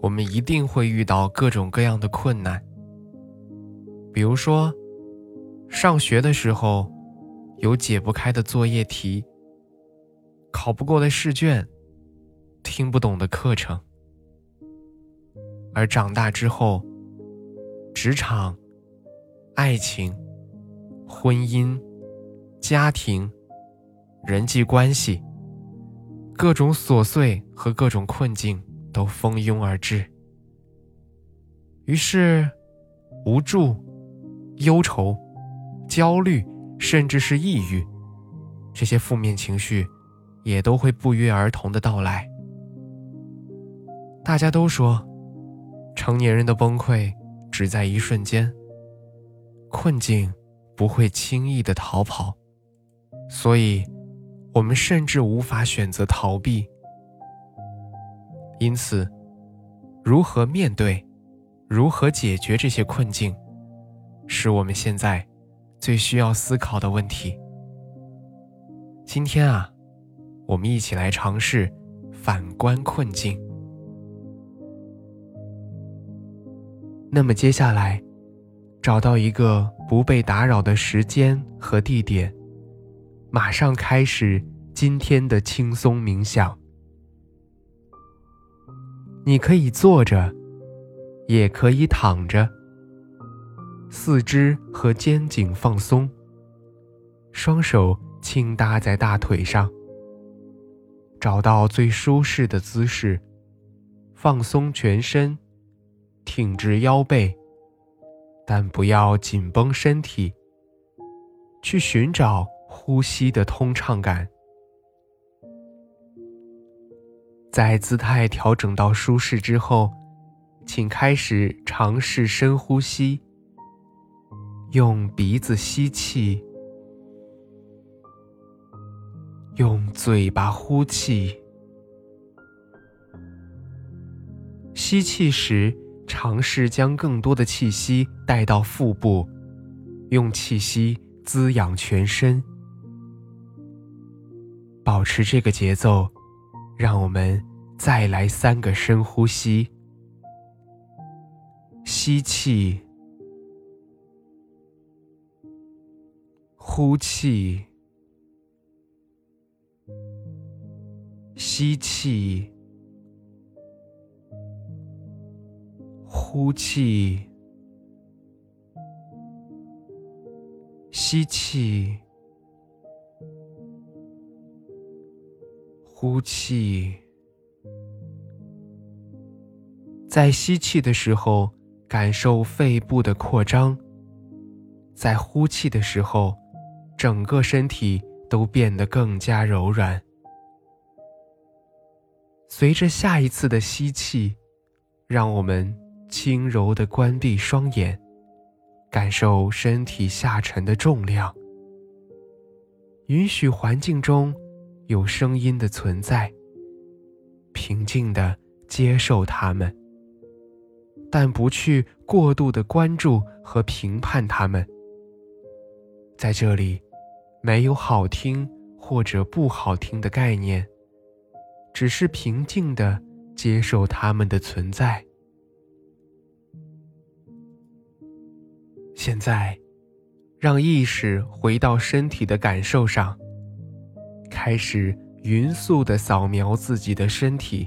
我们一定会遇到各种各样的困难。比如说，上学的时候有解不开的作业题，考不过的试卷，听不懂的课程；而长大之后，职场、爱情、婚姻、家庭、人际关系。各种琐碎和各种困境都蜂拥而至，于是，无助、忧愁、焦虑，甚至是抑郁，这些负面情绪，也都会不约而同的到来。大家都说，成年人的崩溃只在一瞬间，困境不会轻易的逃跑，所以。我们甚至无法选择逃避，因此，如何面对、如何解决这些困境，是我们现在最需要思考的问题。今天啊，我们一起来尝试反观困境。那么接下来，找到一个不被打扰的时间和地点。马上开始今天的轻松冥想。你可以坐着，也可以躺着。四肢和肩颈放松，双手轻搭在大腿上。找到最舒适的姿势，放松全身，挺直腰背，但不要紧绷身体。去寻找。呼吸的通畅感，在姿态调整到舒适之后，请开始尝试深呼吸。用鼻子吸气，用嘴巴呼气。吸气时，尝试将更多的气息带到腹部，用气息滋养全身。保持这个节奏，让我们再来三个深呼吸。吸气，呼气，吸气，呼气，吸气。呼气，在吸气的时候感受肺部的扩张，在呼气的时候，整个身体都变得更加柔软。随着下一次的吸气，让我们轻柔的关闭双眼，感受身体下沉的重量，允许环境中。有声音的存在，平静的接受它们，但不去过度的关注和评判他们。在这里，没有好听或者不好听的概念，只是平静的接受它们的存在。现在，让意识回到身体的感受上。开始匀速的扫描自己的身体。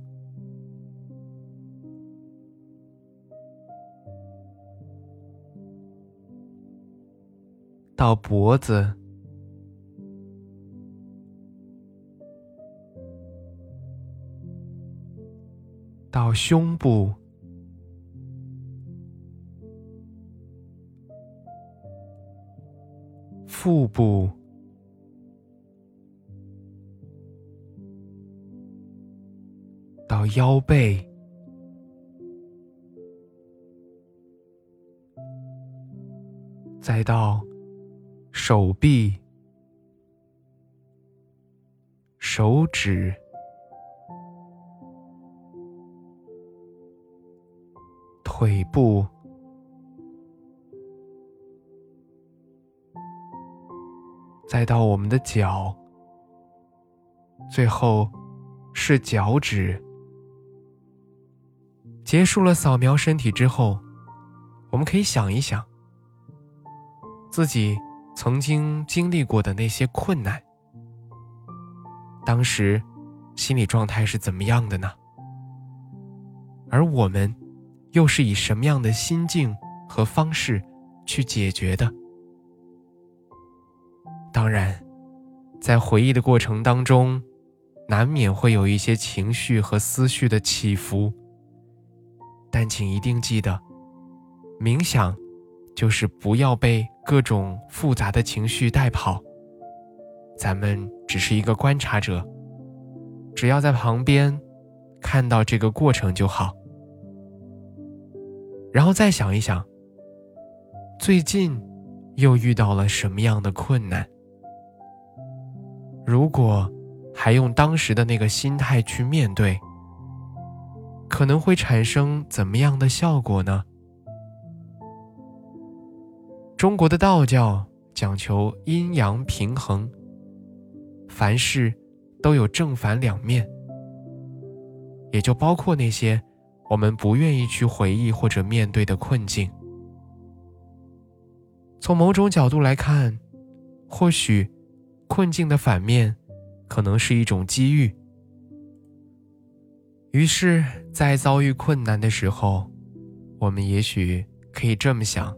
到脖子，到胸部，腹部。到腰背，再到手臂、手指、腿部，再到我们的脚，最后是脚趾。结束了扫描身体之后，我们可以想一想，自己曾经经历过的那些困难，当时心理状态是怎么样的呢？而我们又是以什么样的心境和方式去解决的？当然，在回忆的过程当中，难免会有一些情绪和思绪的起伏。但请一定记得，冥想就是不要被各种复杂的情绪带跑。咱们只是一个观察者，只要在旁边看到这个过程就好。然后再想一想，最近又遇到了什么样的困难？如果还用当时的那个心态去面对。可能会产生怎么样的效果呢？中国的道教讲求阴阳平衡，凡事都有正反两面，也就包括那些我们不愿意去回忆或者面对的困境。从某种角度来看，或许困境的反面可能是一种机遇。于是，在遭遇困难的时候，我们也许可以这么想：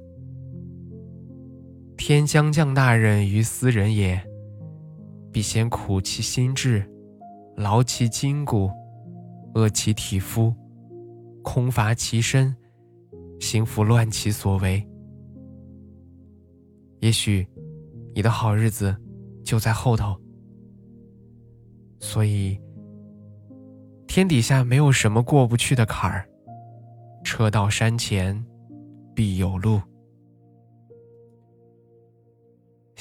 天将降大任于斯人也，必先苦其心志，劳其筋骨，饿其体肤，空乏其身，行拂乱其所为。也许，你的好日子就在后头，所以。天底下没有什么过不去的坎儿，车到山前必有路。